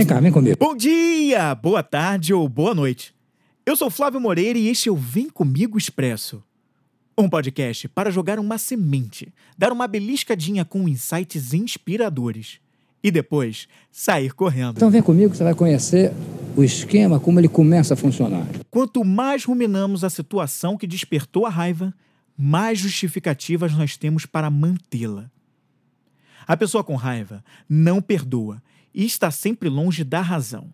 Vem cá, vem comigo. Bom dia, boa tarde ou boa noite. Eu sou Flávio Moreira e este é o Vem Comigo Expresso. Um podcast para jogar uma semente, dar uma beliscadinha com insights inspiradores e depois sair correndo. Então vem comigo que você vai conhecer o esquema, como ele começa a funcionar. Quanto mais ruminamos a situação que despertou a raiva, mais justificativas nós temos para mantê-la. A pessoa com raiva não perdoa e está sempre longe da razão,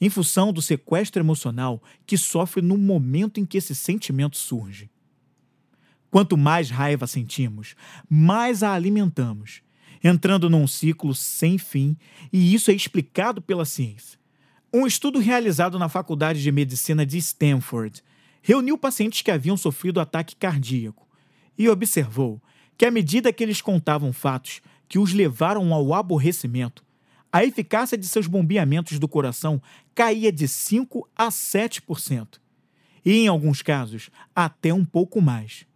em função do sequestro emocional que sofre no momento em que esse sentimento surge. Quanto mais raiva sentimos, mais a alimentamos, entrando num ciclo sem fim, e isso é explicado pela ciência. Um estudo realizado na Faculdade de Medicina de Stanford reuniu pacientes que haviam sofrido ataque cardíaco e observou que, à medida que eles contavam fatos que os levaram ao aborrecimento, a eficácia de seus bombeamentos do coração caía de 5 a 7%, e em alguns casos, até um pouco mais.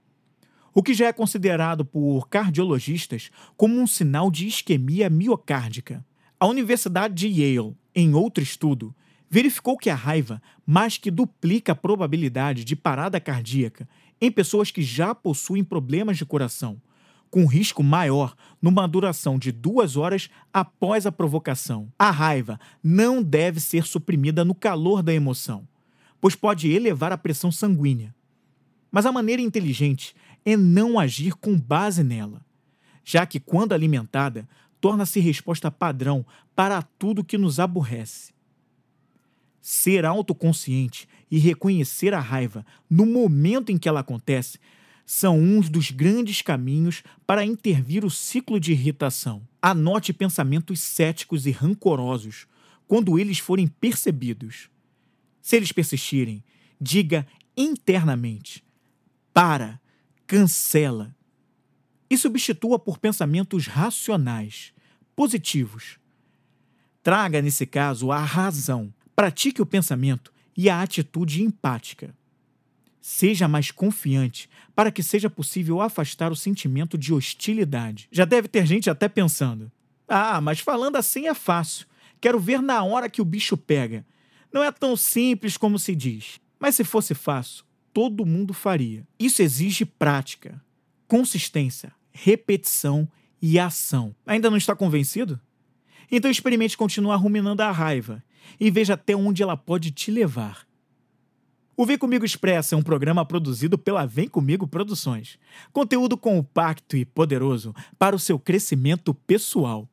O que já é considerado por cardiologistas como um sinal de isquemia miocárdica. A Universidade de Yale, em outro estudo, verificou que a raiva mais que duplica a probabilidade de parada cardíaca em pessoas que já possuem problemas de coração, com risco maior numa duração de duas horas após a provocação. A raiva não deve ser suprimida no calor da emoção, pois pode elevar a pressão sanguínea. Mas a maneira inteligente é não agir com base nela, já que, quando alimentada, torna-se resposta padrão para tudo que nos aborrece. Ser autoconsciente e reconhecer a raiva no momento em que ela acontece são uns dos grandes caminhos para intervir o ciclo de irritação. Anote pensamentos céticos e rancorosos quando eles forem percebidos. Se eles persistirem, diga internamente: para, cancela. E substitua por pensamentos racionais, positivos. Traga, nesse caso, a razão. Pratique o pensamento e a atitude empática. Seja mais confiante para que seja possível afastar o sentimento de hostilidade. Já deve ter gente até pensando: ah, mas falando assim é fácil. Quero ver na hora que o bicho pega. Não é tão simples como se diz. Mas se fosse fácil, todo mundo faria. Isso exige prática, consistência, repetição e ação. Ainda não está convencido? Então experimente continuar ruminando a raiva e veja até onde ela pode te levar. O Vem Comigo Expressa é um programa produzido pela Vem Comigo Produções. Conteúdo compacto e poderoso para o seu crescimento pessoal.